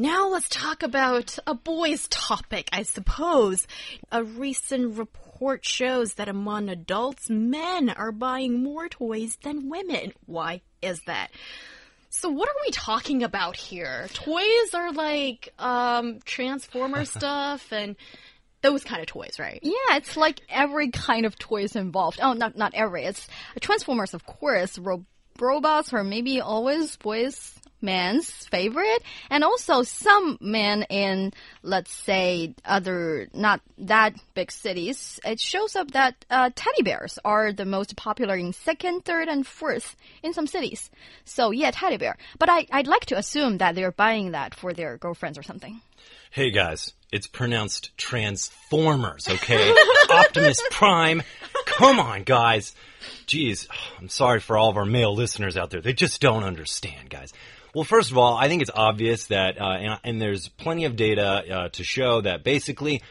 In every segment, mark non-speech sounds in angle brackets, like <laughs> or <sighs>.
Now let's talk about a boys' topic, I suppose. A recent report shows that among adults, men are buying more toys than women. Why is that? So what are we talking about here? Toys are like um transformer <laughs> stuff and those kind of toys, right? Yeah, it's like every kind of toys involved. Oh, not not every. It's Transformers, of course. Ro robots are maybe always boys man's favorite and also some men in let's say other not that big cities it shows up that uh, teddy bears are the most popular in second third and fourth in some cities so yeah teddy bear but I, i'd like to assume that they're buying that for their girlfriends or something Hey guys, it's pronounced Transformers, okay? <laughs> Optimus Prime. Come on, guys. Jeez, <sighs> I'm sorry for all of our male listeners out there. They just don't understand, guys. Well, first of all, I think it's obvious that, uh, and, and, there's plenty of data uh, to show that basically,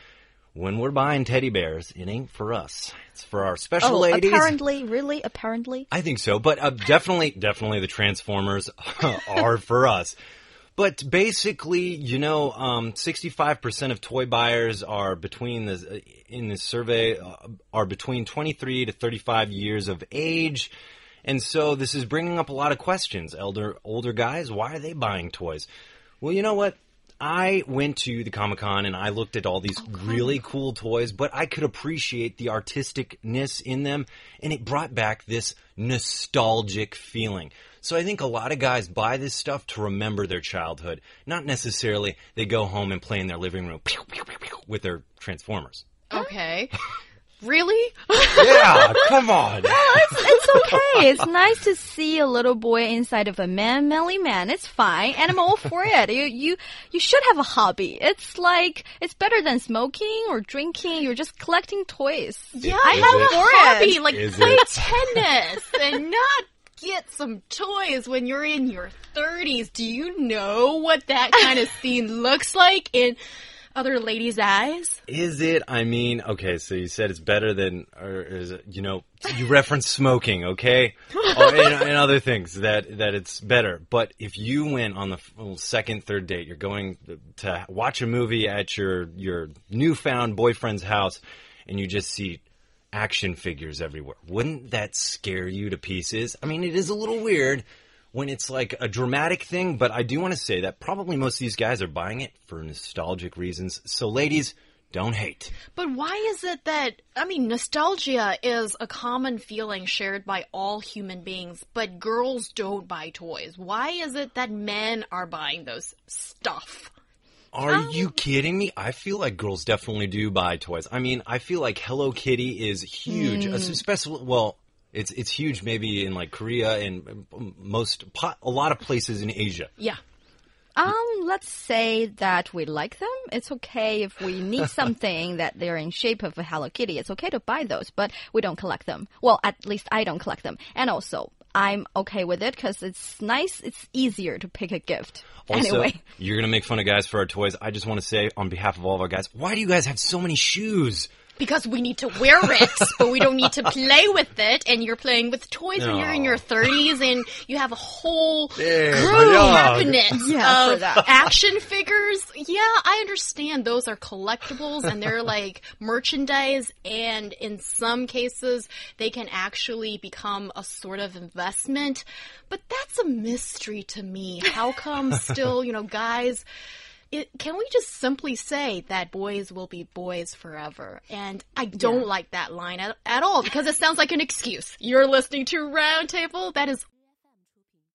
when we're buying teddy bears, it ain't for us. It's for our special oh, ladies. Apparently, really, apparently. I think so, but uh, definitely, definitely, the Transformers <laughs> are for us. But basically, you know, um, 65% of toy buyers are between the in this survey uh, are between 23 to 35 years of age. And so this is bringing up a lot of questions. Elder older guys, why are they buying toys? Well, you know what? I went to the Comic Con and I looked at all these oh, really cool toys, but I could appreciate the artisticness in them, and it brought back this nostalgic feeling. So I think a lot of guys buy this stuff to remember their childhood. Not necessarily they go home and play in their living room with their Transformers. Okay. <laughs> Really? yeah, come on. <laughs> Well, it's, it's okay. It's nice to see a little boy inside of a man, manly man. It's fine, and I'm all for it. You, you, you should have a hobby. It's like it's better than smoking or drinking. You're just collecting toys. Yeah, I have a hobby, like Is play it? tennis and not get some toys when you're in your 30s. Do you know what that kind of scene looks like in other ladies' eyes? Is it? I mean, okay, so you said it's better than, or is it, you know, you reference smoking, okay? oh, and, and, other things that, that it's better. But if you went on the second, third date, you're going to watch a movie at your, your newfound boyfriend's house, and you just see action figures everywhere. Wouldn't that scare you to pieces? I mean, it is a little weird when it's like a dramatic thing, but I do want to say that probably most of these guys are buying it for nostalgic reasons. So, ladies, don't hate. But why is it that, I mean, nostalgia is a common feeling shared by all human beings, but girls don't buy toys? Why is it that men are buying those stuff? Are um, you kidding me? I feel like girls definitely do buy toys. I mean, I feel like Hello Kitty is huge, mm. especially well, it's it's huge maybe in like Korea and most a lot of places in Asia. Yeah. Um, let's say that we like them. It's okay if we need <laughs> something that they're in shape of a Hello Kitty. It's okay to buy those, but we don't collect them. Well, at least I don't collect them. And also, I'm okay with it because it's nice. It's easier to pick a gift. Also, anyway. you're going to make fun of guys for our toys. I just want to say, on behalf of all of our guys, why do you guys have so many shoes? Because we need to wear it, <laughs> but we don't need to play with it. And you're playing with toys when you're in your 30s, and you have a whole <laughs> yeah, cabinet yeah, of action figures. Yeah, I understand those are collectibles and they're like merchandise, and in some cases, they can actually become a sort of investment. But that's a mystery to me. How come <laughs> still, you know, guys it, can we just simply say that boys will be boys forever? And I don't yeah. like that line at, at all because it sounds like an excuse. You're listening to Roundtable. That is